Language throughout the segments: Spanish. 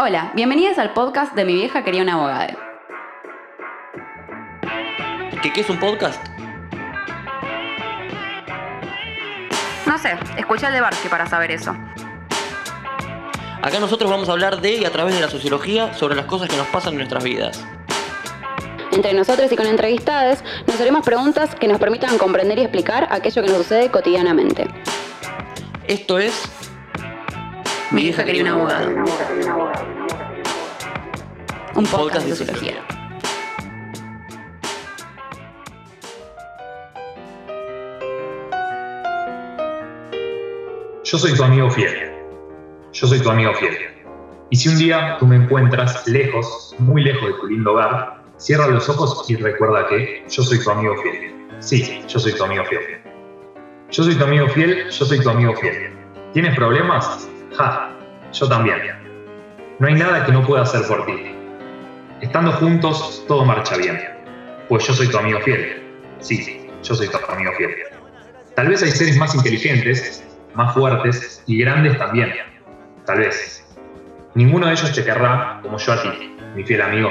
Hola, bienvenidas al podcast de Mi vieja quería una abogada. ¿Qué, ¿Qué es un podcast? No sé, escuché el de Barsky para saber eso. Acá nosotros vamos a hablar de y a través de la sociología sobre las cosas que nos pasan en nuestras vidas. Entre nosotros y con entrevistadas nos haremos preguntas que nos permitan comprender y explicar aquello que nos sucede cotidianamente. Esto es Mi vieja quería una abogada. Un podcast de sociología. Yo soy tu amigo fiel. Yo soy tu amigo fiel. Y si un día tú me encuentras lejos, muy lejos de tu lindo hogar, cierra los ojos y recuerda que yo soy tu amigo fiel. Sí, yo soy tu amigo fiel. Yo soy tu amigo fiel, yo soy tu amigo fiel. ¿Tienes problemas? Ja, yo también. No hay nada que no pueda hacer por ti. Estando juntos, todo marcha bien. Pues yo soy tu amigo fiel. Sí, yo soy tu amigo fiel. Tal vez hay seres más inteligentes, más fuertes y grandes también. Tal vez. Ninguno de ellos te querrá como yo a ti, mi fiel amigo.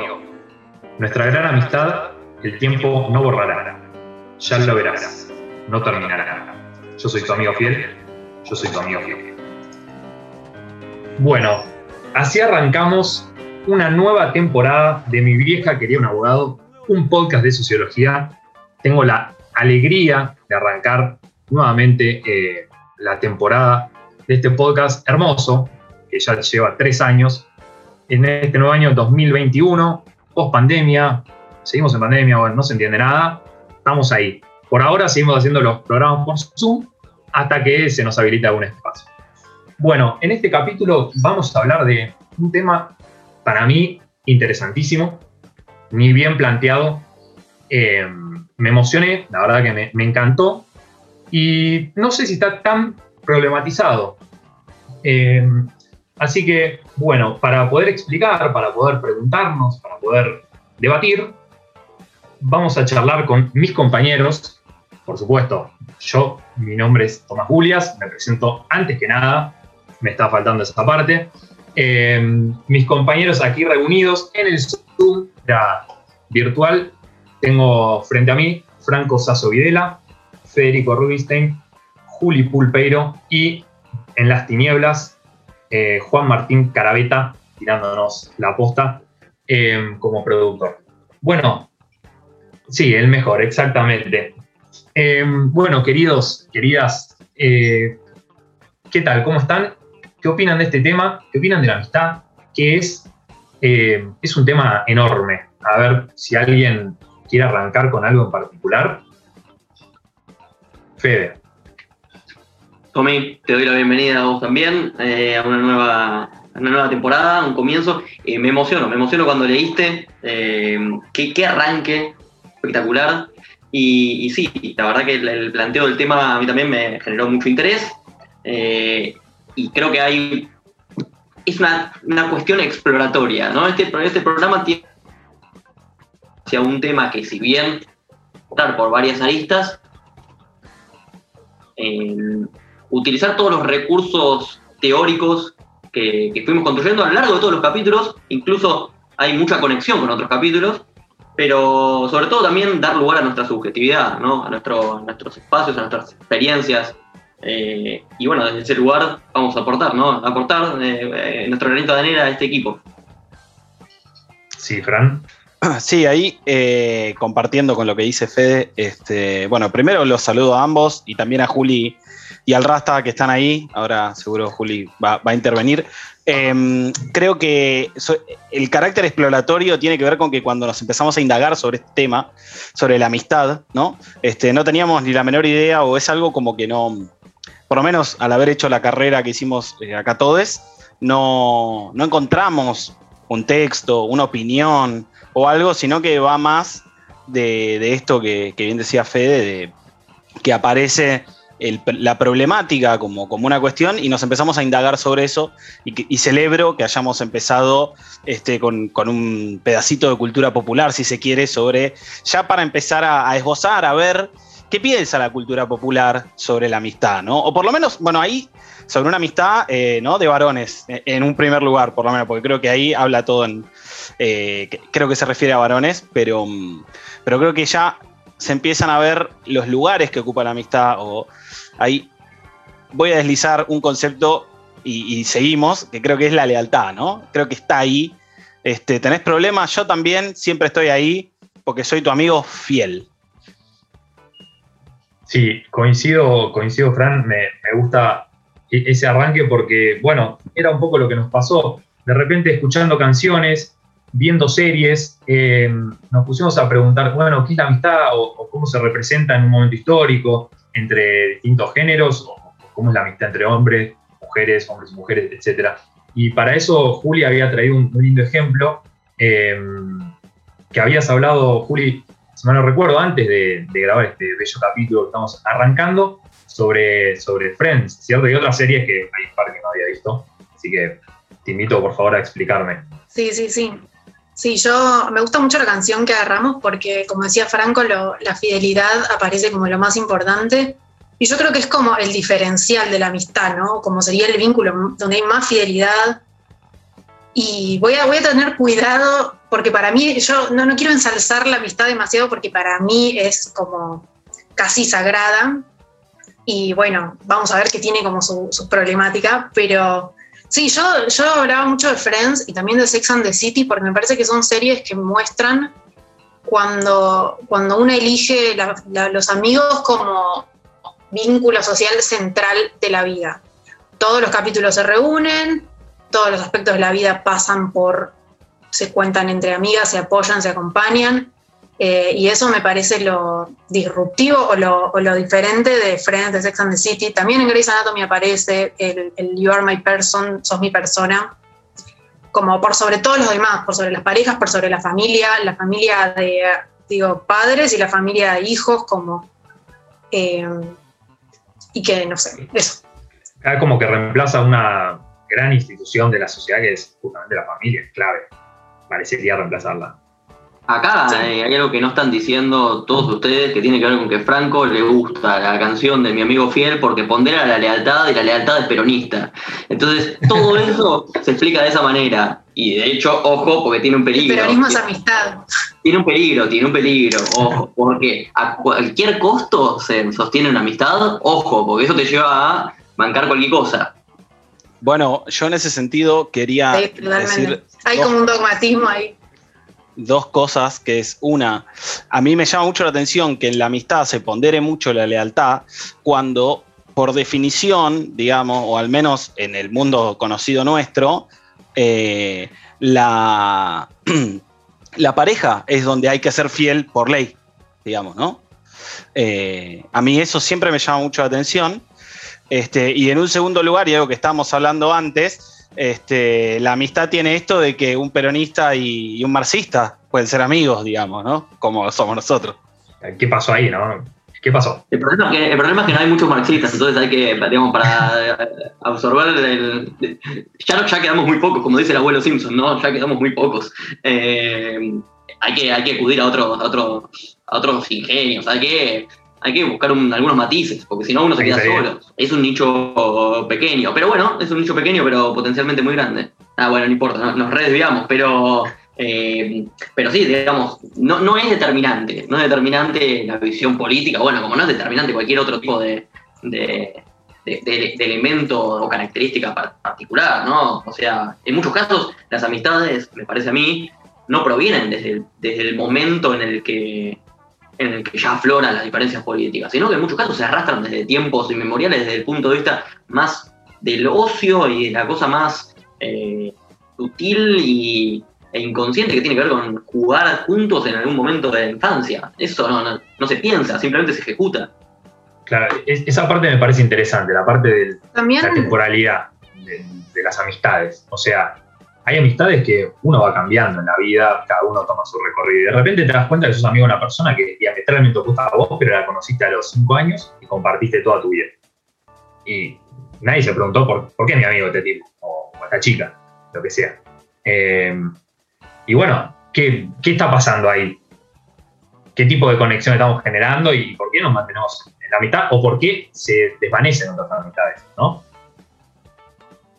Nuestra gran amistad, el tiempo no borrará. Ya lo verás. No terminará. Yo soy tu amigo fiel. Yo soy tu amigo fiel. Bueno, así arrancamos una nueva temporada de Mi vieja quería un abogado, un podcast de sociología. Tengo la alegría de arrancar nuevamente eh, la temporada de este podcast hermoso, que ya lleva tres años, en este nuevo año 2021, post pandemia, seguimos en pandemia, bueno, no se entiende nada, estamos ahí. Por ahora seguimos haciendo los programas por Zoom hasta que se nos habilita algún espacio. Bueno, en este capítulo vamos a hablar de un tema para mí interesantísimo, muy bien planteado. Eh, me emocioné, la verdad que me, encantó. Y no sé si está tan problematizado. Eh, así que, bueno, para poder explicar, para poder preguntarnos, para poder debatir, vamos a charlar con mis compañeros. Por supuesto, yo, mi nombre es Tomás Julias, me presento antes que nada, me está faltando esa parte. Eh, mis compañeros aquí reunidos en el Zoom virtual, tengo frente a mí Franco Sasso Videla, Federico Rubinstein, Juli Pulpeiro y en las tinieblas eh, Juan Martín Carabeta tirándonos la posta eh, como productor. Bueno, sí, el mejor, exactamente. Eh, bueno, queridos, queridas, ¿qué tal? ¿Cómo están? ¿Qué opinan de este tema? ¿Qué opinan de la amistad? Que es, es un tema enorme. A ver si alguien quiere arrancar con algo en particular. Fede. Tommy, te doy la bienvenida a vos también eh, a una nueva, una nueva temporada, un comienzo. Eh, me emociono, me emociono cuando leíste. Eh, qué, qué, arranque espectacular. Y, sí, la verdad que el, planteo del tema a mí también me generó mucho interés. Y creo que hay. Es una, una cuestión exploratoria, ¿no? Este, este programa tiene hacia un tema que, si bien por varias aristas, eh, utilizar todos los recursos teóricos que, que, fuimos construyendo a lo largo de todos los capítulos, incluso hay mucha conexión con otros capítulos, pero sobre todo también dar lugar a nuestra subjetividad, ¿no? a, nuestro, a nuestros espacios, a nuestras experiencias. Eh, y bueno, desde ese lugar vamos a aportar, ¿no? A aportar eh, nuestro granito de arena a este equipo. Sí, Fran. Sí, ahí eh, compartiendo con lo que dice Fede, este, bueno, primero los saludo a ambos y también a Juli y al Rasta que están ahí, ahora seguro Juli va, va a intervenir. Eh, creo que so, el carácter exploratorio tiene que ver con que cuando nos empezamos a indagar sobre este tema, sobre la amistad, ¿no? Este, no teníamos ni la menor idea o es algo como que no, por lo menos al haber hecho la carrera que hicimos eh, acá todos, no, no encontramos un texto, una opinión, o algo, sino que va más de, de esto que, que, bien decía Fede, de que aparece la problemática como, como, una cuestión y nos empezamos a indagar sobre eso y, celebro que hayamos empezado este, con, con, un pedacito de cultura popular, si se quiere, sobre ya para empezar a esbozar, a ver qué piensa la cultura popular sobre la amistad, ¿no? O por lo menos, bueno, ahí sobre una amistad, eh, ¿no? De varones, en un primer lugar, por lo menos, porque creo que ahí habla todo en, eh, creo que se refiere a varones, pero, mm, pero creo que ya se empiezan a ver los lugares que ocupa la amistad, o ahí voy a deslizar un concepto y, seguimos, que creo que es la lealtad, ¿no? Creo que está ahí. Este, ¿Tenés problemas? Yo también siempre estoy ahí porque soy tu amigo fiel. Sí, coincido, coincido, Fran, me, gusta e-, ese arranque porque, bueno, era un poco lo que nos pasó. De repente escuchando canciones, viendo series, eh, nos pusimos a preguntar, bueno, ¿qué es la amistad o, cómo se representa en un momento histórico entre distintos géneros o cómo es la amistad entre hombres, mujeres, hombres y mujeres, etc. Y para eso Juli había traído un, lindo ejemplo eh, que habías hablado, Juli, si mal no recuerdo, antes de, grabar este bello capítulo que estamos arrancando, sobre, sobre Friends, ¿cierto? Y otras series que hay un par que no había visto. Así que te invito, por favor, a explicarme. Sí, sí, sí. Sí, yo me gusta mucho la canción que agarramos porque, como decía Franco, la fidelidad aparece como lo más importante. Y yo creo que es como el diferencial de la amistad, ¿no? Como sería el vínculo donde hay más fidelidad. Y voy a, voy a tener cuidado porque para mí, yo no, no quiero ensalzar la amistad demasiado porque para mí es como casi sagrada. Y bueno, vamos a ver que tiene como su, su problemática, pero sí, yo, yo hablaba mucho de Friends y también de Sex and the City porque me parece que son series que muestran cuando, cuando uno elige los amigos como vínculo social central de la vida. Todos los capítulos se reúnen, todos los aspectos de la vida pasan por se cuentan entre amigas, se apoyan, se acompañan. Eh, y eso me parece lo disruptivo o lo, diferente de Friends, de Sex and the City. También en Grey's Anatomy aparece el, You are my person, sos mi persona, como por sobre todos los demás, por sobre las parejas, por sobre la familia, la familia de, digo, padres y la familia de hijos, como. Eh, y que, no sé, eso. Como que reemplaza una gran institución de la sociedad que es justamente la familia, es clave parecería reemplazarla. Acá eh, hay algo que no están diciendo todos ustedes que tiene que ver con que Franco le gusta la canción de mi amigo fiel porque pondera la lealtad y la lealtad es peronista. Entonces, todo eso se explica de esa manera. Y de hecho, ojo, porque tiene un peligro. El peronismo es amistad. Tiene un peligro, tiene un peligro. Ojo, porque a cualquier costo se sostiene una amistad. Ojo, porque eso te lleva a bancar cualquier cosa. Bueno, yo en ese sentido quería decir hay como un dogmatismo ahí. Dos cosas, que es una, a mí me llama mucho la atención que en la amistad se pondere mucho la lealtad cuando por definición, digamos, o al menos en el mundo conocido nuestro, eh, la, la pareja es donde hay que ser fiel por ley, digamos, ¿no? Eh, a mí eso siempre me llama mucho la atención. Este, y en un segundo lugar, y algo que estábamos hablando antes, este, la amistad tiene esto de que un peronista y, un marxista pueden ser amigos, digamos, ¿no? Como somos nosotros. ¿Qué pasó ahí, no? ¿Qué pasó? El problema, es que, el problema es que no hay muchos marxistas, entonces hay que, digamos, para absorber el... Ya, ya quedamos muy pocos, como dice el abuelo Simpson, ¿no? Ya quedamos muy pocos. Eh, hay, que, hay que acudir a otros, a otros, a otros ingenios, hay que hay que buscar algunos matices, porque si no uno se queda solo. Es un nicho pequeño, pero bueno, es un nicho pequeño, pero potencialmente muy grande. Ah, bueno, no importa, nos redesviamos, pero, eh, pero sí, digamos, no, no es determinante, no es determinante la visión política, bueno, como no es determinante cualquier otro tipo de, de, elemento o característica particular, ¿no? O sea, en muchos casos las amistades, me parece a mí, no provienen desde desde el momento en el que en el que ya afloran las diferencias políticas, sino que en muchos casos se arrastran desde tiempos inmemoriales, desde el punto de vista más del ocio y de la cosa más eh, sutil y, e inconsciente que tiene que ver con jugar juntos en algún momento de la infancia. Eso no, no, se piensa, simplemente se ejecuta. Claro, esa parte me parece interesante, la parte de la temporalidad de las amistades. O sea, hay amistades que uno va cambiando en la vida, cada uno toma su recorrido. Y de repente te das cuenta que sos amigo de una persona que diametralmente opuesta a vos, pero la conociste a los cinco años y compartiste toda tu vida. Y nadie se preguntó por, por qué es mi amigo este tipo, o, esta chica, lo que sea. Eh, y bueno, ¿qué, ¿qué, está pasando ahí? qué tipo de conexión estamos generando y por qué nos mantenemos en la mitad o por qué se desvanecen otras mitades, ¿no?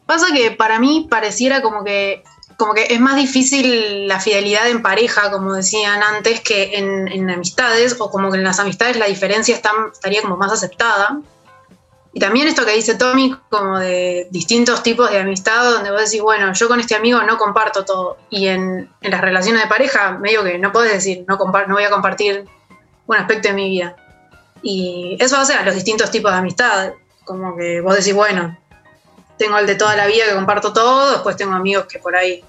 Pasa que para mí pareciera como que, como que es más difícil la fidelidad en pareja, como decían antes, que en, amistades, o como que en las amistades la diferencia estaría como más aceptada. Y también esto que dice Tommy, como de distintos tipos de amistad, donde vos decís, bueno, yo con este amigo no comparto todo. Y en, las relaciones de pareja, medio que no podés decir, no, no voy a compartir un aspecto de mi vida. Y eso hace a los distintos tipos de amistad. Como que vos decís, bueno, tengo el de toda la vida que comparto todo, después tengo amigos que por ahí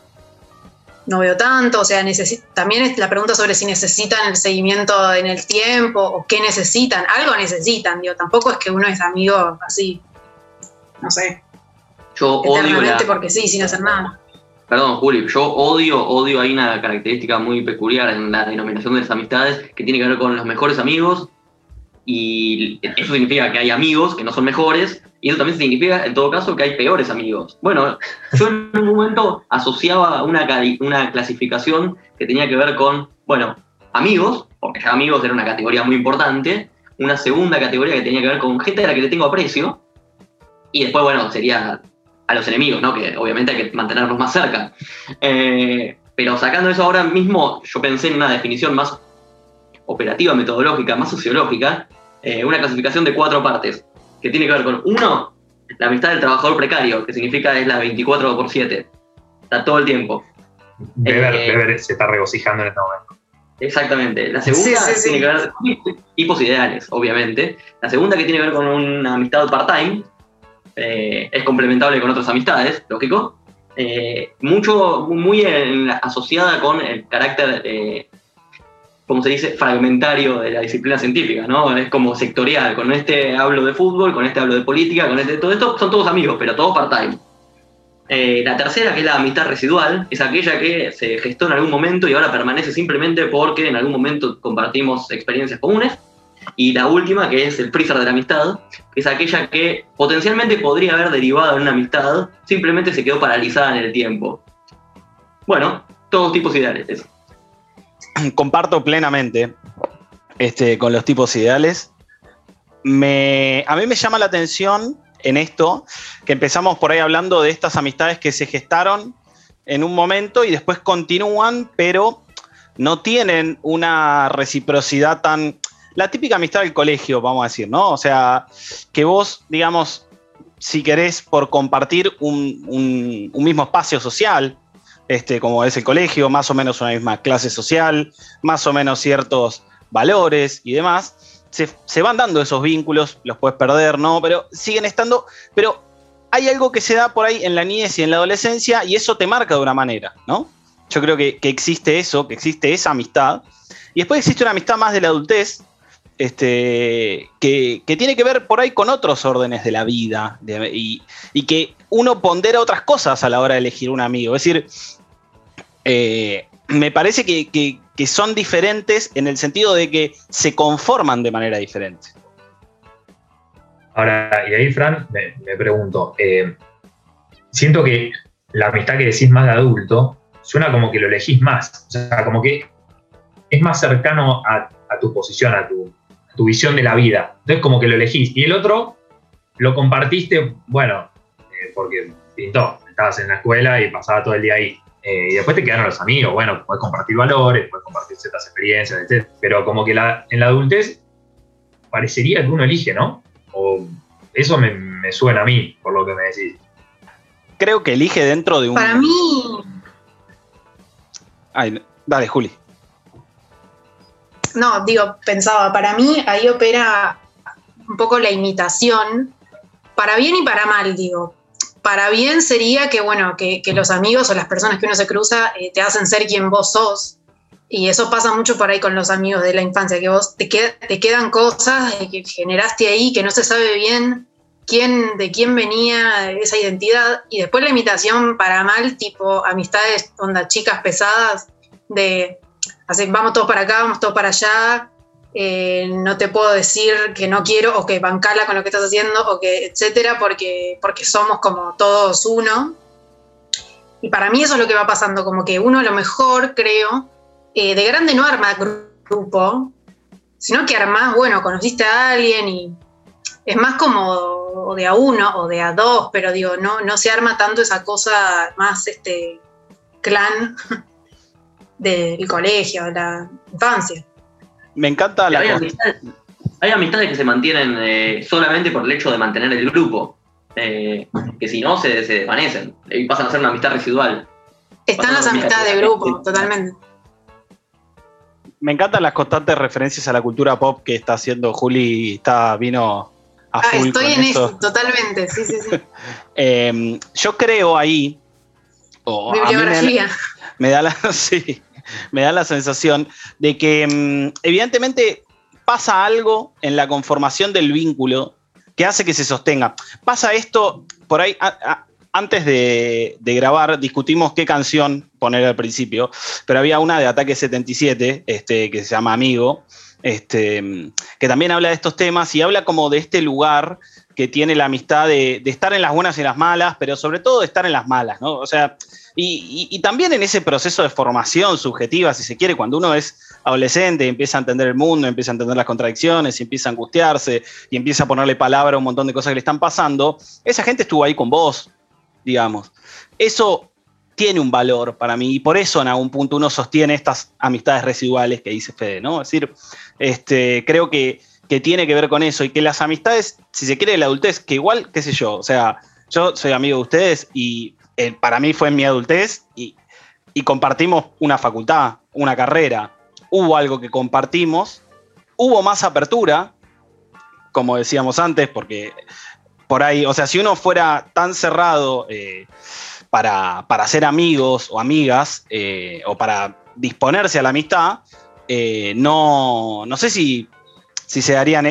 no veo tanto, o sea, también es la pregunta sobre si necesitan el seguimiento en el tiempo o qué necesitan, algo necesitan, digo, tampoco es que uno es amigo así, no sé. Yo odio la... porque sí, sin hacer nada. Perdón, Juli, yo odio, odio, hay una característica muy peculiar en la denominación de las amistades que tiene que ver con los mejores amigos y eso significa que hay amigos que no son mejores y eso también significa, en todo caso, que hay peores amigos. Bueno, yo en un momento asociaba una, una clasificación que tenía que ver con, bueno, amigos, porque ya amigos era una categoría muy importante, una segunda categoría que tenía que ver con gente a la que le tengo aprecio, y después, bueno, sería a los enemigos, ¿no? Que obviamente hay que mantenerlos más cerca. Eh, pero sacando eso ahora mismo, yo pensé en una definición más operativa, metodológica, más sociológica, eh, una clasificación de cuatro partes, que tiene que ver con, uno, la amistad del trabajador precario, que significa es la 24 por 7, está todo el tiempo. Beber, eh, se está regocijando en este momento. Exactamente. La segunda tiene que ver con tipos ideales, obviamente. La segunda que tiene que ver con una amistad part-time, eh, es complementable con otras amistades, lógico. mucho, muy asociada con el carácter como se dice, fragmentario de la disciplina científica, ¿no? Es como sectorial. Con este hablo de fútbol, con este hablo de política, con este todo esto, son todos amigos, pero todos part-time. Eh, la tercera, que es la amistad residual, es aquella que se gestó en algún momento y ahora permanece simplemente porque en algún momento compartimos experiencias comunes. Y la última, que es el freezer de la amistad, es aquella que potencialmente podría haber derivado en una amistad, simplemente se quedó paralizada en el tiempo. Bueno, todos tipos ideales. Eso. comparto plenamente este, con los tipos ideales. Me, a mí me llama la atención en esto que empezamos por ahí hablando de estas amistades que se gestaron en un momento y después continúan, pero no tienen una reciprocidad tan... La típica amistad del colegio, vamos a decir, ¿no? O sea, que vos, digamos, si querés por compartir un mismo espacio social, este, como es el colegio, más o menos una misma clase social, más o menos ciertos valores y demás, se, van dando esos vínculos, los puedes perder, ¿no? Pero siguen estando, pero hay algo que se da por ahí en la niñez y en la adolescencia y eso te marca de una manera, ¿no? Yo creo que, existe eso, que existe esa amistad. Y después existe una amistad más de la adultez, este, que, tiene que ver por ahí con otros órdenes de la vida y, y, que uno pondera otras cosas a la hora de elegir un amigo. Es decir, eh, me parece que, son diferentes en el sentido de que se conforman de manera diferente. Ahora, y ahí, Fran, me, pregunto, eh, siento que la amistad que decís más de adulto suena como que lo elegís más, o sea, como que es más cercano a, tu posición, a tu, visión de la vida. Entonces, como que lo elegís. Y el otro lo compartiste, bueno, eh, porque pintó, estabas en la escuela y pasaba todo el día ahí. Eh, y después te quedaron los amigos, bueno, puedes compartir valores, puedes compartir ciertas experiencias, etc. Pero como que la, en la adultez parecería que uno elige, ¿no? O eso me, suena a mí, por lo que me decís. Creo que elige dentro de un... Para mí... Ay, dale, Juli. No, digo, pensaba, para mí ahí opera un poco la imitación, para bien y para mal, digo, para bien sería que, bueno, que, los amigos o las personas que uno se cruza eh, te hacen ser quien vos sos. Y eso pasa mucho por ahí con los amigos de la infancia, que vos te, te quedan cosas que generaste ahí que no se sabe bien quién, de quién venía esa identidad. Y después la imitación para mal, tipo amistades, onda chicas pesadas, de así, vamos todos para acá, vamos todos para allá, eh, no te puedo decir que no quiero o que bancala con lo que estás haciendo o que etcétera, porque, porque somos como todos uno. Y para mí eso es lo que va pasando, como que uno lo mejor, creo, eh, de grande no arma grupo, sino que armás, bueno, conociste a alguien y es más como de a uno o de a dos, pero digo, no, no se arma tanto esa cosa más este clan del colegio, de la infancia. Me encanta la... Hay amistades, hay amistades que se mantienen eh, solamente por el hecho de mantener el grupo, eh, que si no se, se desvanecen y pasan a ser una amistad residual. Están las amistades de grupo, totalmente. Me encantan las constantes referencias a la cultura pop que está haciendo Juli, está, vino a Ah, full estoy con en eso. totalmente, sí, sí, sí. Eh, yo creo ahí, me da la- Bibliografía. me da la, sí, me da la sensación de que mm, evidentemente pasa algo en la conformación del vínculo que hace que se sostenga. Pasa esto, por ahí, antes de, de grabar, discutimos qué canción poner al principio, pero había una de Ataque 77, este, que se llama Amigo, este, que también habla de estos temas y habla como de este lugar que tiene la amistad de, de estar en las buenas y las malas, pero sobre todo de estar en las malas, ¿no? O sea, y, también en ese proceso de formación subjetiva, si se quiere, cuando uno es adolescente y empieza a entender el mundo, empieza a entender las contradicciones, y empieza a angustiarse y empieza a ponerle palabra a un montón de cosas que le están pasando, esa gente estuvo ahí con vos, digamos. Eso tiene un valor para mí y por eso en algún punto uno sostiene estas amistades residuales que dice Fede, ¿no? Es decir, este, creo que, que tiene que ver con eso y que las amistades, si se quiere, de la adultez, que igual, qué sé yo, o sea, yo soy amigo de ustedes y eh, para mí fue en mi adultez y, compartimos una facultad, una carrera, hubo algo que compartimos, hubo más apertura, como decíamos antes, porque por ahí, o sea, si uno fuera tan cerrado eh, para, para ser amigos o amigas eh, o para disponerse a la amistad, no, no sé si, se darían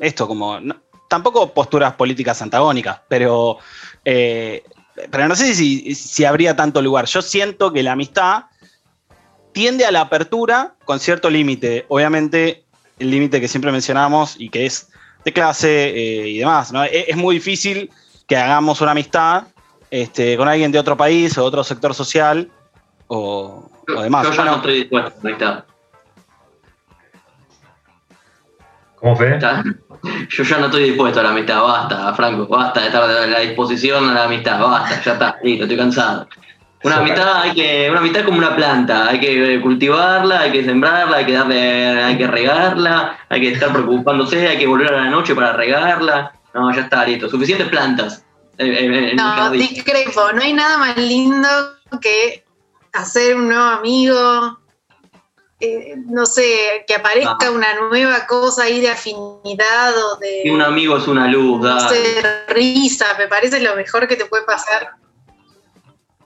esto como... tampoco posturas políticas antagónicas, pero, pero no sé si, si habría tanto lugar. Yo siento que la amistad tiende a la apertura con cierto límite. Obviamente, el límite que siempre mencionamos y que es de clase eh, y demás. ¿no? Es, es muy difícil que hagamos una amistad este, con alguien de otro país o otro sector social o, o demás. Yo ya Bueno, no estoy dispuesto a conectar. ¿Cómo? Ya- Yo ya no estoy dispuesto a la amistad, basta, Franco, basta de estar a la disposición a la amistad, basta, ya está, listo, estoy cansado. Una amistad hay que, una amistad es como una planta, hay que cultivarla, hay que sembrarla, hay que darle, hay que regarla, hay que estar preocupándose, hay que volver a la noche para regarla. No, ya está, listo, suficientes plantas. en- en- en mi No, discrepo. No hay nada más lindo que hacer un nuevo amigo. Eh, no sé, que aparezca Ah. una nueva cosa ahí de afinidad o de Y un amigo es una luz, no dale. sé, risa. Me parece lo mejor que te puede pasar.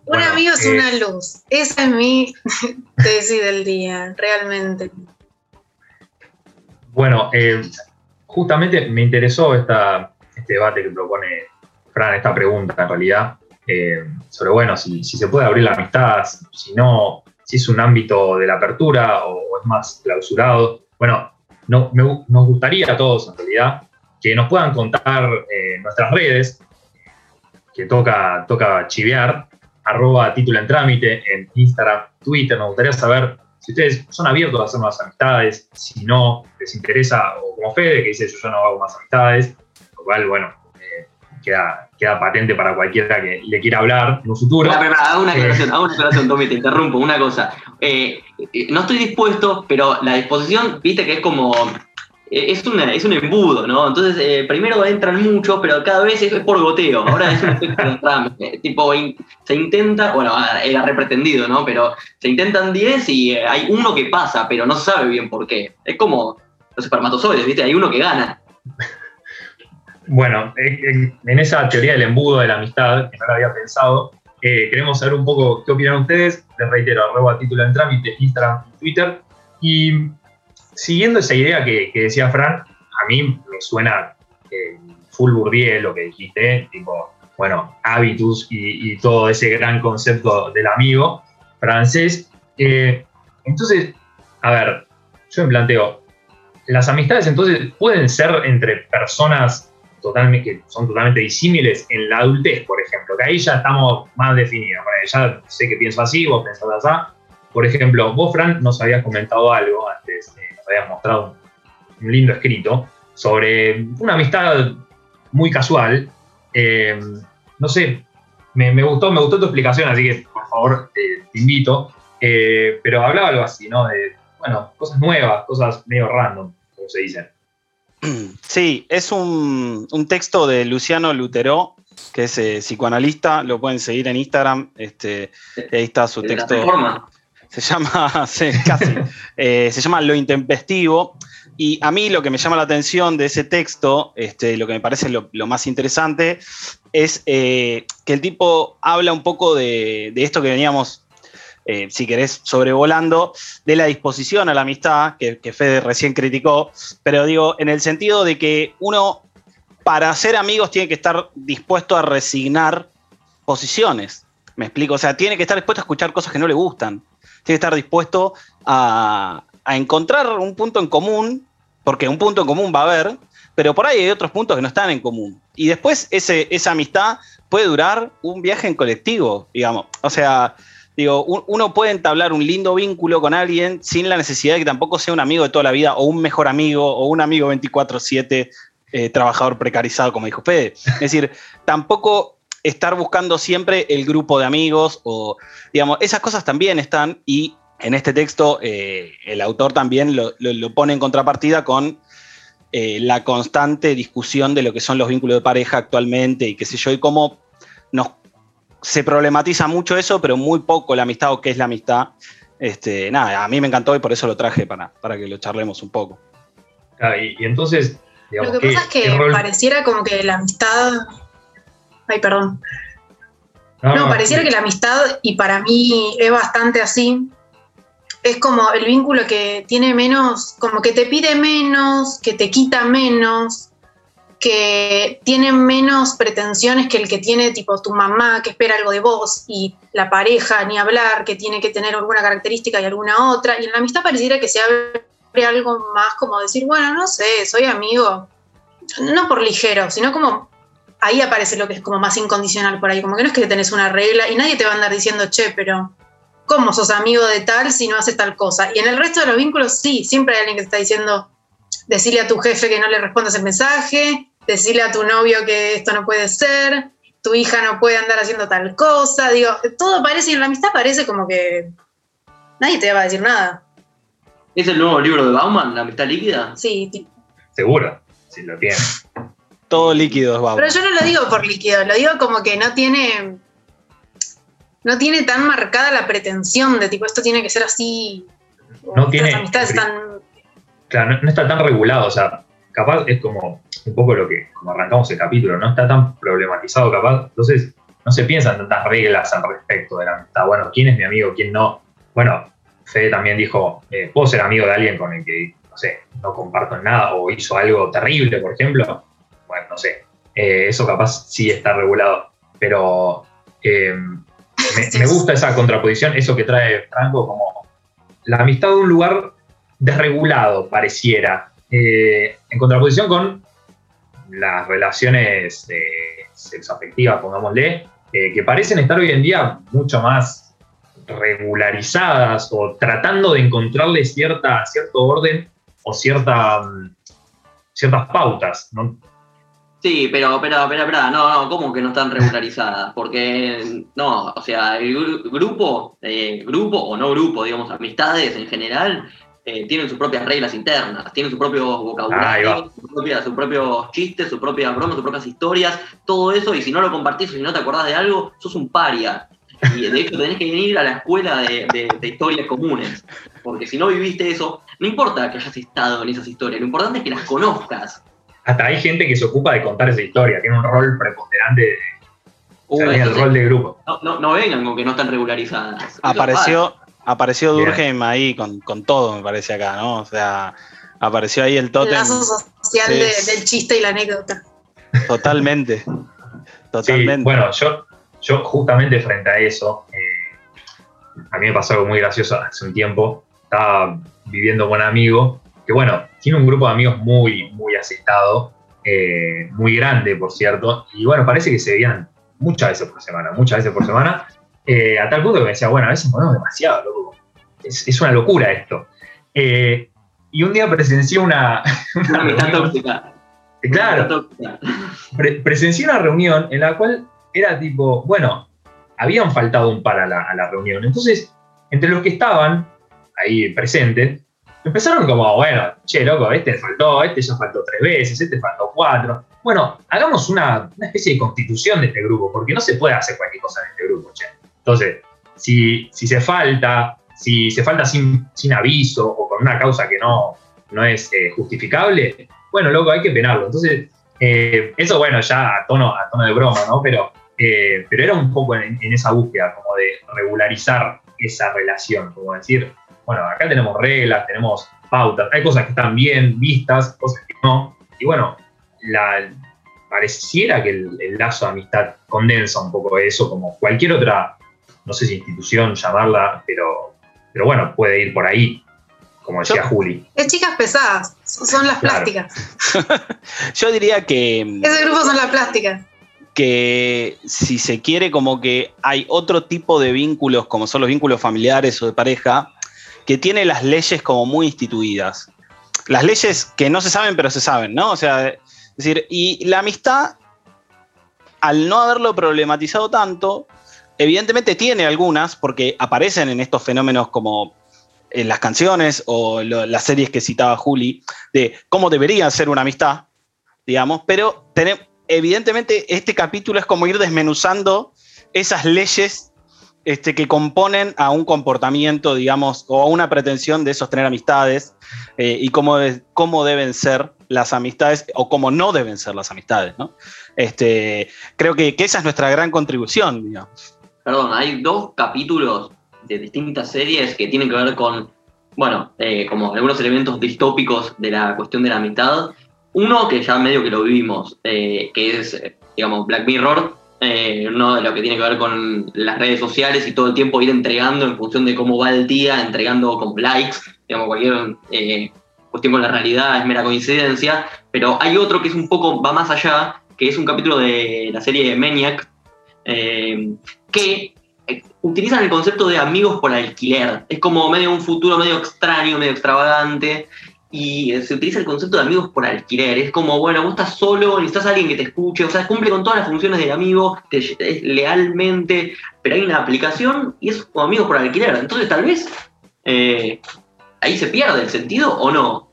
Un amigo es eh, una luz. Esa es mi tesis del día, realmente. Bueno, eh, justamente me interesó esta, este debate que propone Fran, esta pregunta en realidad, eh, sobre, bueno, si, si se puede abrir la amistad, si no, si es un ámbito de la apertura o, es más clausurado. Bueno, no, nos gustaría a todos en realidad que nos puedan contar eh, nuestras redes, que toca, toca chivear, arroba título en trámite en Instagram, Twitter. Nos gustaría saber si ustedes son abiertos a hacer más amistades, si no les interesa, o como Fede, que dice yo ya no hago más amistades, lo cual, bueno, queda, queda patente para cualquiera que le quiera hablar en un futuro. Hago una Eh. aclaración, hago una aclaración, Tommy, te interrumpo, una cosa. Eh, eh, no estoy dispuesto, pero la disposición, viste que es como. eh, Es, una- es un embudo, ¿no? Entonces, eh, primero entran muchos, pero cada vez es, por goteo. Ahora es un efecto de trámite. Tipo, in- se intenta, bueno, era re pretendido, ¿no? Pero se intentan 10 y eh, hay uno que pasa, pero no se sabe bien por qué. Es como los espermatozoides, ¿viste? Hay uno que gana. Bueno, en, esa teoría del embudo de la amistad, que no la había pensado, eh, queremos saber un poco qué opinan ustedes. Les reitero, arroba título en trámite, Instagram y Twitter. Y siguiendo esa idea que, decía Fran, a mí me suena eh, full Bourdieu lo que dijiste, tipo, bueno, habitus y, y todo ese gran concepto del amigo francés. Eh, entonces, a ver, yo me planteo, las amistades entonces pueden ser entre personas totalmente, que son totalmente disímiles en la adultez, por ejemplo, que ahí ya estamos más definidos. Ya sé que pienso así, vos pensás así. Por ejemplo, vos, Fran, nos habías comentado algo antes, eh, nos habías mostrado un lindo escrito sobre una amistad muy casual. Eh, no sé, me, gustó, me gustó tu explicación, así que por favor te, invito. Eh, pero hablaba algo así, ¿no? De, bueno, cosas nuevas, cosas medio random, como se dice. Sí, es un, texto de Luciano Lutero, que es eh, psicoanalista, lo pueden seguir en Instagram, este, ahí está su texto. Se llama, casi, eh, se llama Lo Intempestivo. Y a mí lo que me llama la atención de ese texto, este, lo que me parece lo, más interesante, es eh, que el tipo habla un poco de, esto que veníamos, eh, si querés, sobrevolando, de la disposición a la amistad, que, que Fede recién criticó, pero digo, en el sentido de que uno, para ser amigos, tiene que estar dispuesto a resignar posiciones. Me explico, o sea, tiene que estar dispuesto a escuchar cosas que no le gustan tiene que estar dispuesto a, encontrar un punto en común, porque un punto en común va a haber, pero por ahí hay otros puntos que no están en común. Y después esa amistad puede durar un viaje en colectivo, digamos. O sea, digo, uno puede entablar un lindo vínculo con alguien sin la necesidad de que tampoco sea un amigo de toda la vida o un mejor amigo o un amigo 24/7 eh, trabajador precarizado, como dijo Fede. Es decir, tampoco estar buscando siempre el grupo de amigos o, digamos, esas cosas también están y en este texto eh, el autor también lo, pone en contrapartida con eh, la constante discusión de lo que son los vínculos de pareja actualmente y qué sé yo, y cómo nos, se problematiza mucho eso, pero muy poco la amistad o qué es la amistad. Este, nada, a mí me encantó y por eso lo traje para, para que lo charlemos un poco. y, entonces, lo que pasa es que pareciera como que la amistad Ay, perdón. No, pareciera que la amistad, y para mí es bastante así, es como el vínculo que tiene menos, como que te pide menos, que te quita menos, que tiene menos pretensiones que el que tiene tipo tu mamá que espera algo de vos y la pareja ni hablar que tiene que tener alguna característica y alguna otra. Y en la amistad pareciera que se abre algo más como decir bueno no sé soy amigo no por ligero sino como ahí aparece lo que es como más incondicional por ahí, como que no es que tenés una regla y nadie te va a andar diciendo, che, pero ¿cómo sos amigo de tal si no haces tal cosa? Y en el resto de los vínculos sí, siempre hay alguien que te está diciendo, decirle a tu jefe que no le respondas el mensaje, decirle a tu novio que esto no puede ser, tu hija no puede andar haciendo tal cosa, digo, todo parece, y en la amistad parece como que nadie te va a decir nada. ¿Es el nuevo libro de Bauman, La amistad líquida? Sí. Seguro, si lo tiene todo líquido es Pero yo no lo digo por líquido, lo digo como que no tiene. No tiene tan marcada la pretensión de tipo, esto tiene que ser así. No tiene. Claro, no, está tan regulado, o sea, capaz es como un poco lo que, como arrancamos el capítulo, no está tan problematizado, capaz. Entonces, no se piensan tantas reglas al respecto de la amistad. Bueno, ¿quién es mi amigo? ¿Quién no? Bueno, Fede también dijo, eh, puedo ser amigo de alguien con el que, no sé, no comparto nada o hizo algo terrible, por ejemplo bueno, no sé, eh, eso capaz sí está regulado, pero eh, me, gusta esa contraposición, eso que trae Franco, como la amistad de un lugar desregulado, pareciera, eh, en contraposición con las relaciones sexoafectivas, pongámosle, que parecen estar hoy en día mucho más regularizadas o tratando de encontrarle cierta, cierto orden o cierta, mm, ciertas pautas. ¿no? Sí, pero, pero, pero, pero, no, no, ¿cómo que no están regularizadas? Porque, no, o sea, el grupo, eh, grupo o no grupo, digamos, amistades en general, eh, tienen sus propias reglas internas, tienen su propio vocabulario, sus propios chistes, sus propias bromas, sus propias historias, todo eso, y si no lo compartís o si no te acordás de algo, sos un paria. Y de hecho tenés que venir a la escuela de, de historias comunes, porque si no viviste eso, no importa que hayas estado en esas historias, lo importante es que las conozcas hasta hay gente que se ocupa de contar esa historia, tiene un rol preponderante de, el rol de grupo. No, vengan con que no están regularizadas. Apareció, apareció Durkheim ahí con, todo, me parece acá, ¿no? O sea, apareció ahí el tótem. El lazo social del chiste y la anécdota. Totalmente. Totalmente. bueno, yo, yo justamente frente a eso, eh, a mí me pasó algo muy gracioso hace un tiempo. Estaba viviendo con un amigo que bueno, tiene un grupo de amigos muy, muy aceptado, eh, muy grande, por cierto, y bueno, parece que se veían muchas veces por semana, muchas veces por semana, eh, a tal punto que me decía, bueno, a veces ponemos demasiado, loco. Es, una locura esto. Eh, y un día presencié una. Una amistad tóxica. Claro, Tóxica. pre- presencié una reunión en la cual era tipo, bueno, habían faltado un par a la, a la reunión. Entonces, entre los que estaban ahí presentes, empezaron como, bueno, che, loco, este faltó, este ya faltó tres veces, este faltó cuatro. Bueno, hagamos una, una especie de constitución de este grupo, porque no se puede hacer cualquier cosa en este grupo, che. Entonces, si, si se falta, si se falta sin, sin aviso o con una causa que no, no es eh, justificable, bueno, loco, hay que penarlo. Entonces, eh, eso, bueno, ya a tono, a tono de broma, ¿no? Pero, eh, pero era un poco en, esa búsqueda, como de regularizar esa relación, como decir, bueno, acá tenemos reglas, tenemos pautas, hay cosas que están bien vistas, cosas que no. Y bueno, la, pareciera que el lazo de amistad condensa un poco eso, como cualquier otra, no sé si institución llamarla, pero, pero bueno, puede ir por ahí, como decía Yo- Juli. Es chicas pesadas, son las Claro. plásticas. Yo diría que, Ese grupo son las plásticas. que si se quiere, como que hay otro tipo de vínculos, como son los vínculos familiares o de pareja, que tiene las leyes como muy instituidas. Las leyes que no se saben, pero se saben, ¿no? O sea, es decir, y la amistad, al no haberlo problematizado tanto, evidentemente tiene algunas, porque aparecen en estos fenómenos como en las canciones o las series que citaba Juli, de cómo debería ser una amistad, digamos, pero tenem- evidentemente este capítulo es como ir desmenuzando esas leyes este, que componen a un comportamiento, digamos, o a una pretensión de sostener amistades eh, y cómo, cómo deben ser las amistades o cómo no deben ser las amistades, ¿no? Este, creo que esa es nuestra gran contribución, digamos. Perdón, hay dos capítulos de distintas series que tienen que ver con, bueno, eh, como algunos elementos distópicos de la cuestión de la amistad. Uno que ya medio que lo vivimos, eh, que es, eh, digamos, Black Mirror, uno de lo que tiene que ver con las redes sociales y todo el tiempo ir entregando en función de cómo va el día, entregando como likes, digamos, cualquier cuestión con la realidad es mera coincidencia, pero hay otro que es un poco, va más allá, que es un capítulo de la serie Maniac, que eh, utilizan el concepto de amigos por alquiler. Es como medio un futuro medio extraño, medio extravagante. Y eh, se utiliza el concepto de amigos por alquiler. Es como, bueno, vos estás solo, necesitas alguien que te escuche, o sea, cumple con todas las funciones del amigo, te, es lealmente, pero hay una aplicación y es como amigos por alquiler. Entonces, tal vez eh, ahí se pierde el sentido o no.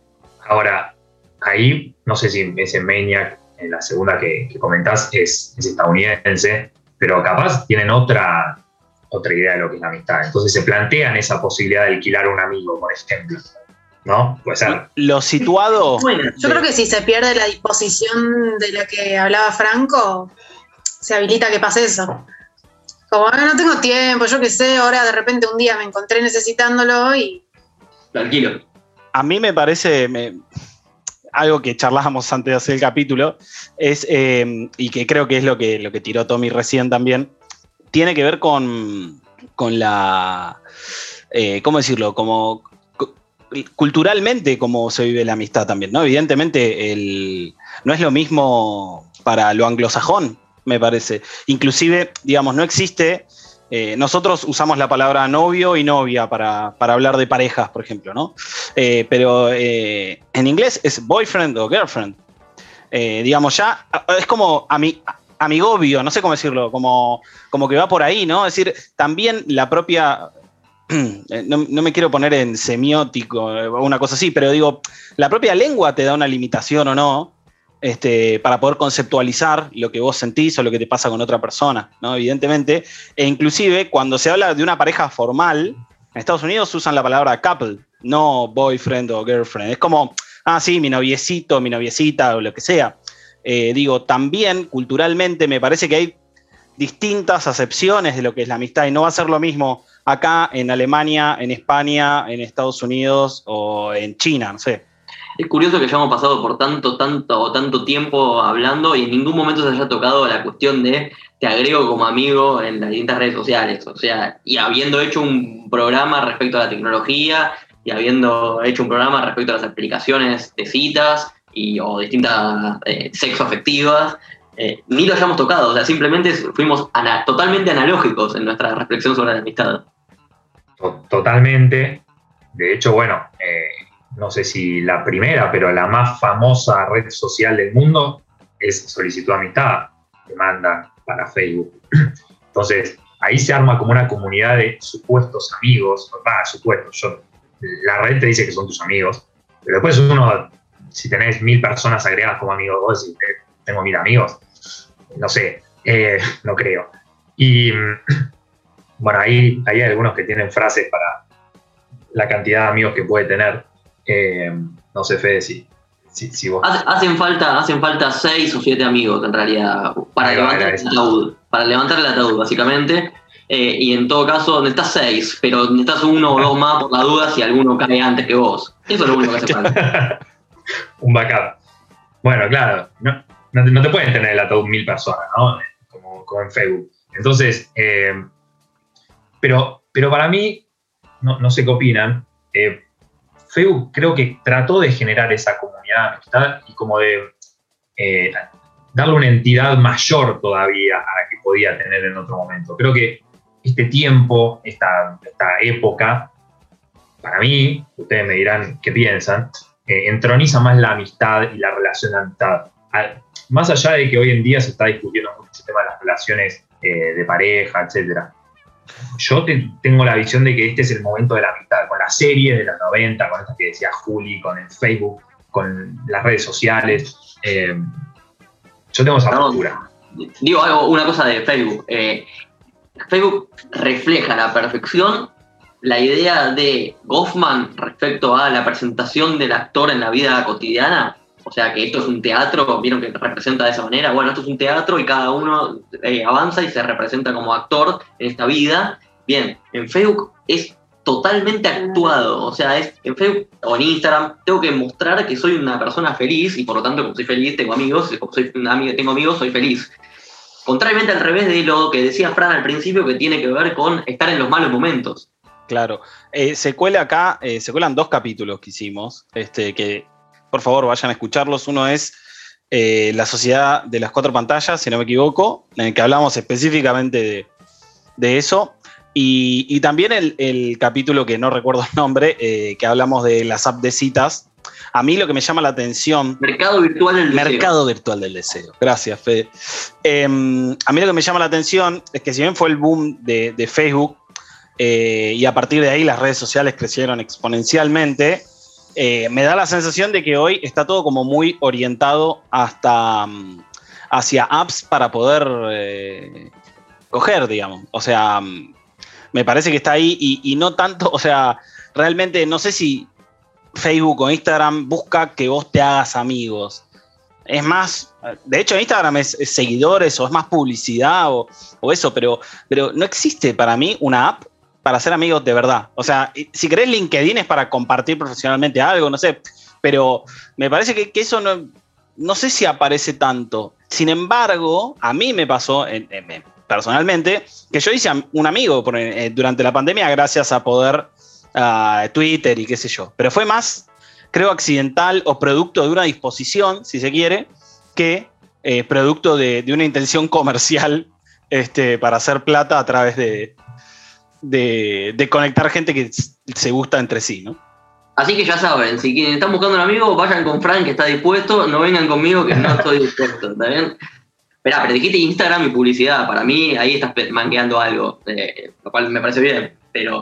Ahora, ahí, no sé si ese Maniac, en la segunda que, que comentás, es estadounidense, pero capaz tienen otra, otra idea de lo que es la amistad. Entonces se plantean esa posibilidad de alquilar a un amigo, por ejemplo. ¿No? Puede ser. Lo situado. Bueno, Yo creo que si se pierde la disposición de la que hablaba Franco, se habilita que pase eso. Como, "Ah, no tengo tiempo, yo qué sé, ahora de repente un día me encontré necesitándolo y lo alquilo. a mí me parece me- algo que charlábamos antes de hacer el capítulo, es, eh, y que creo que es lo que, lo que tiró Tommy recién también, tiene que ver con, con la, eh, ¿cómo decirlo? Como cu- culturalmente cómo se vive la amistad también, ¿no? Evidentemente el, no es lo mismo para lo anglosajón, me parece. Inclusive, digamos, no existe eh, nosotros usamos la palabra novio y novia para, para hablar de parejas, por ejemplo, ¿no? Eh, pero eh, en inglés es boyfriend o girlfriend. Digamos, ya es como ami- amigovio, no sé cómo decirlo, como, como que va por ahí, ¿no? Es decir, también la propia. No, me quiero poner en semiótico o una cosa así, pero digo, la propia lengua te da una limitación o no, este, para poder conceptualizar lo que vos sentís o lo que te pasa con otra persona, ¿no? Evidentemente. E inclusive cuando se habla de una pareja formal, en Estados Unidos usan la palabra couple, no boyfriend o girlfriend. Es como, ah, sí, mi noviecito, mi noviecita o lo que sea. Eh, digo, también culturalmente me parece que hay distintas acepciones de lo que es la amistad y no va a ser lo mismo acá en Alemania, en España, en Estados Unidos o en China, no sé. Es curioso que hayamos pasado por tanto, tanto, tanto tiempo hablando y en ningún momento se haya tocado la cuestión de te agrego como amigo en las distintas redes sociales. O sea, y habiendo hecho un programa respecto a la tecnología y habiendo hecho un programa respecto a las aplicaciones de citas y, o distintas eh, sexo afectivas, eh, ni lo hayamos tocado. O sea, simplemente fuimos totalmente analógicos en nuestra reflexión sobre la amistad. To- Totalmente. De hecho, bueno, eh, no sé si la primera, pero la más famosa red social del mundo es solicitud amistad, que manda para Facebook. Entonces, ahí se arma como una comunidad de supuestos amigos, va, supuestos, yo, la red te dice que son tus amigos, pero después uno, si tenés mil personas agregadas como amigos, vos decís, eh, tengo mil amigos, no sé, eh, no creo. Y bueno, ahí, hay algunos que tienen frases para la cantidad de amigos que puede tener. Eh, no sé, Fede, si, si, vos... Hacen falta, hacen falta seis o siete amigos, en realidad, para levantar el ataúd. Para levantar el ataúd, básicamente. Eh, y en todo caso, necesitas seis, pero necesitas uno o dos más por la duda si alguno cae antes que vos. Eso es lo único que hace falta. Un backup. Bueno, claro, no, no, te pueden tener el ataúd mil personas, ¿no? Como, como en Facebook. Entonces, eh, pero, pero para mí, no, sé qué opinan, eh, Facebook creo que trató de generar esa comunidad amistad y como de eh, darle una entidad mayor todavía a la que podía tener en otro momento. Creo que este tiempo, esta, esta época, para mí, ustedes me dirán qué piensan, entroniza más la amistad y la relación de amistad. más allá de que hoy en día se está discutiendo mucho el tema de las relaciones de pareja, etcétera yo tengo la visión de que este es el momento de la amistad, con las series de los 90, con estas que decía Juli, con el Facebook, con las redes sociales. Eh, yo tengo esa postura. Digo algo, una cosa de Facebook. Eh, Facebook refleja a la perfección la idea de Goffman respecto a la presentación del actor en la vida cotidiana o sea, que esto es un teatro, vieron que representa de esa manera. Bueno, esto es un teatro y cada uno eh, avanza y se representa como actor en esta vida. Bien, en Facebook es totalmente actuado. O sea, es en Facebook o en Instagram tengo que mostrar que soy una persona feliz y por lo tanto, como soy feliz, tengo amigos, y como soy amigo, tengo amigos, soy feliz. Contrariamente al revés de lo que decía Fran al principio, que tiene que ver con estar en los malos momentos. Claro. Eh, se cuela acá, eh, se cuelan dos capítulos que hicimos, este, que por favor vayan a escucharlos. Uno es eh, La Sociedad de las Cuatro Pantallas, si no me equivoco, en el que hablamos específicamente de, eso. Y, también el, capítulo que no recuerdo el nombre, eh, que hablamos de las app de citas. A mí lo que me llama la atención. Mercado virtual del deseo. Mercado virtual del deseo. Gracias, Fede. Em, a mí lo que me llama la atención es que si bien fue el boom de, Facebook eh, y a partir de ahí las redes sociales crecieron exponencialmente, eh, me da la sensación de que hoy está todo como muy orientado hasta mm, hacia apps para poder eh, coger, digamos. O sea, mm, me parece que está ahí y, no tanto, o sea, realmente no sé si Facebook o Instagram busca que vos te hagas amigos. Es más, de hecho Instagram es, seguidores o es más publicidad o, o, eso, pero, pero no existe para mí una app para ser amigos de verdad. O sea, si querés LinkedIn es para compartir profesionalmente algo, no sé, pero me parece que, eso no, no sé si aparece tanto. Sin embargo, a mí me pasó personalmente que yo hice un amigo eh, durante la pandemia gracias a poder Twitter y qué sé yo. Pero fue más, creo, accidental o producto de una disposición, si se quiere, que eh, producto de, una intención comercial este, para hacer plata a través de, de, conectar gente que se gusta entre sí, ¿no? Así que ya saben, si quienes están buscando un amigo, vayan con Frank que está dispuesto, no vengan conmigo que no estoy dispuesto, ¿está bien? Espera, pero dijiste Instagram y publicidad, para mí ahí estás mangueando algo, eh, lo cual me parece bien, pero...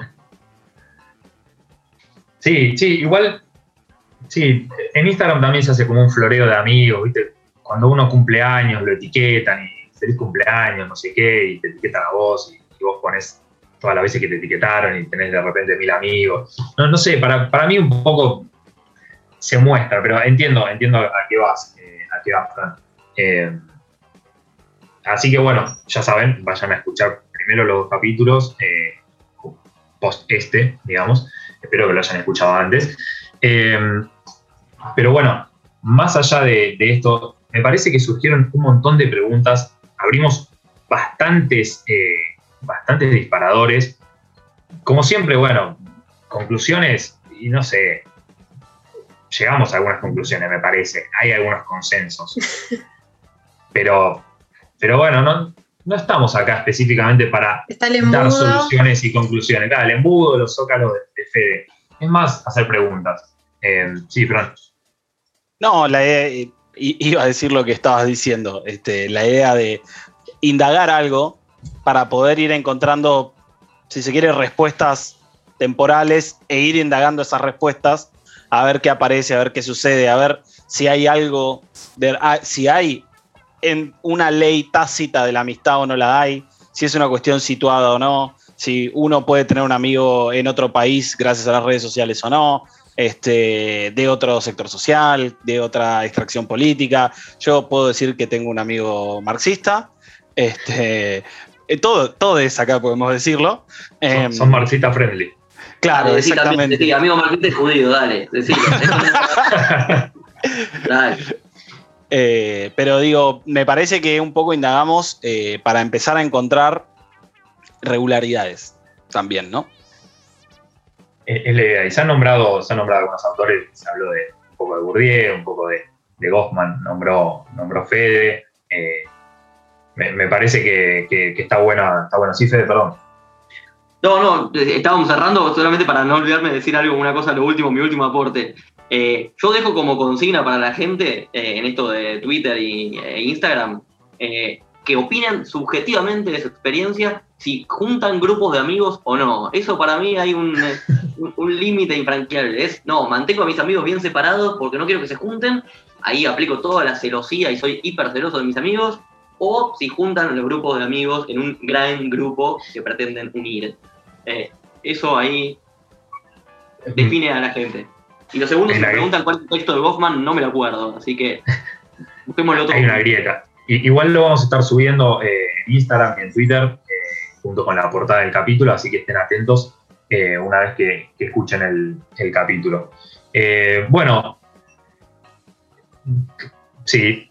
Sí, sí, igual, sí, en Instagram también se hace como un floreo de amigos, ¿viste? Cuando uno cumple años, lo etiquetan y feliz cumpleaños, no sé qué, y te etiquetan a vos y vos pones todas las veces que te etiquetaron y tenés de repente mil amigos. No, no sé, para, para mí un poco se muestra, pero entiendo, entiendo a qué vas, eh, a qué vas, eh, así que bueno, ya saben, vayan a escuchar primero los capítulos, eh, post este, digamos. Espero que lo hayan escuchado antes. pero bueno, más allá de, de, esto, me parece que surgieron un montón de preguntas. Abrimos bastantes bastantes disparadores. Como siempre, bueno, conclusiones, y no sé, llegamos a algunas conclusiones, me parece. Hay algunos consensos. Pero, pero bueno, no, no estamos acá específicamente para dar soluciones y conclusiones. Claro, el embudo, los zócalos de, Fede. Es más, hacer preguntas. Eh, sí, Fran. No, la idea, iba a decir lo que estabas diciendo, este, la idea de indagar algo para poder ir encontrando, si se quiere, respuestas temporales e ir indagando esas respuestas a ver qué aparece, a ver qué sucede, a ver si hay algo, de, ah, si hay en una ley tácita de la amistad o no la hay, si es una cuestión situada o no, si uno puede tener un amigo en otro país gracias a las redes sociales o no, este, de otro sector social, de otra extracción política. Yo puedo decir que tengo un amigo marxista. Este, eh, todo, todo es acá, podemos decirlo. Son, son marxista friendly. Claro, Dale, exactamente. Sí, amigo marxista y judío, dale, decilo. dale. Eh, pero digo, me parece que un poco indagamos eh, para empezar a encontrar regularidades también, ¿no? Es es la idea. Y se han nombrado, se han nombrado algunos autores, se habló de un poco de Bourdieu, un poco de, de Goffman, nombró, nombró Fede. eh, me, parece que, está bueno, está bueno. Sí, Fede, perdón. No, no, estábamos cerrando solamente para no olvidarme de decir algo, una cosa, lo último, mi último aporte. Eh, yo dejo como consigna para la gente eh, en esto de Twitter y e Instagram eh, que opinen subjetivamente de su experiencia si juntan grupos de amigos o no. Eso para mí hay un, un- un límite infranqueable. Es, no, mantengo a mis amigos bien separados porque no quiero que se junten. Ahí aplico toda la celosía y soy hiper celoso de mis amigos. O si juntan los grupos de amigos en un gran grupo que pretenden unir. Eh, eso ahí define a la gente. Y lo segundo, si me preguntan cuál es el texto de Goffman, no me lo acuerdo. Así que busquemos el otro. Hay una grieta. Y- igual lo vamos a estar subiendo eh, en Instagram y en Twitter, eh, junto con la portada del capítulo, así que estén atentos eh, una vez que, que escuchen el, el capítulo. Eh, bueno, sí,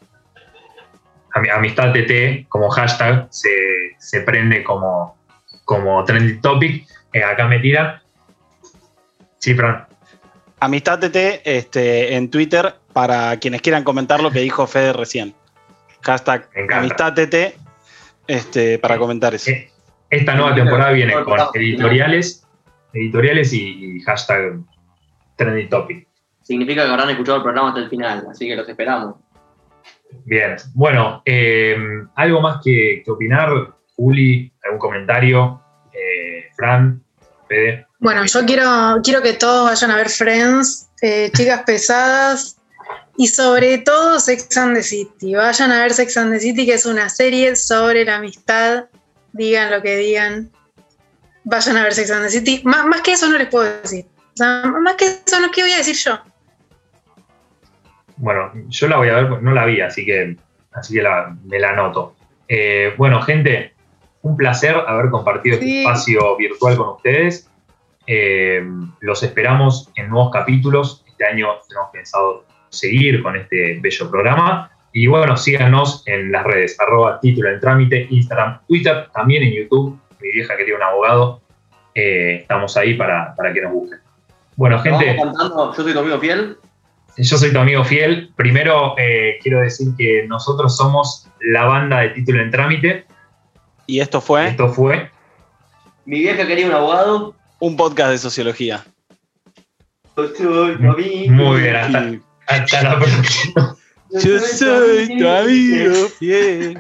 Amistad TT como hashtag se, se prende como, como trending topic. Eh, acá me tiran. Sí, Fran. Amistad TT este, en Twitter para quienes quieran comentar lo que dijo Fede recién. Hashtag. Amistad TT este, para comentar eso. Eh, Esta nueva temporada viene con editoriales, editoriales y, y hashtag trending topic. Significa que habrán escuchado el programa hasta el final, así que los esperamos. Bien, bueno, eh, algo más que, que opinar, Juli, algún comentario, Eh, Fran, Fede. Bueno, yo quiero, quiero que todos vayan a ver Friends, eh, chicas pesadas y sobre todo Sex and the City. Vayan a ver Sex and the City, que es una serie sobre la amistad. Digan lo que digan. Vayan a ver Sex and the City. Má- más que eso no les puedo decir. O sea, más que eso no, ¿qué voy a decir yo? Bueno, yo la voy a ver, no la vi, así que, así que la- me la anoto. Eh, bueno, gente, un placer haber compartido este espacio virtual con ustedes. Eh, los esperamos en nuevos capítulos. Este año tenemos pensado seguir con este bello programa. Y bueno, síganos en las redes, arroba título en trámite, Instagram, Twitter, también en YouTube. Mi vieja quería un abogado. Eh, estamos ahí para, para que nos busquen. Bueno, gente. Vamos cantando, yo soy tu amigo fiel. Yo soy tu amigo fiel. Primero eh, quiero decir que nosotros somos la banda de título en trámite. Y esto fue Esto fue. Mi vieja quería un abogado. un podcast de sociología. Yo soy tu amigo. Muy bien, hasta, hasta la próxima. Yo soy tu amigo fiel.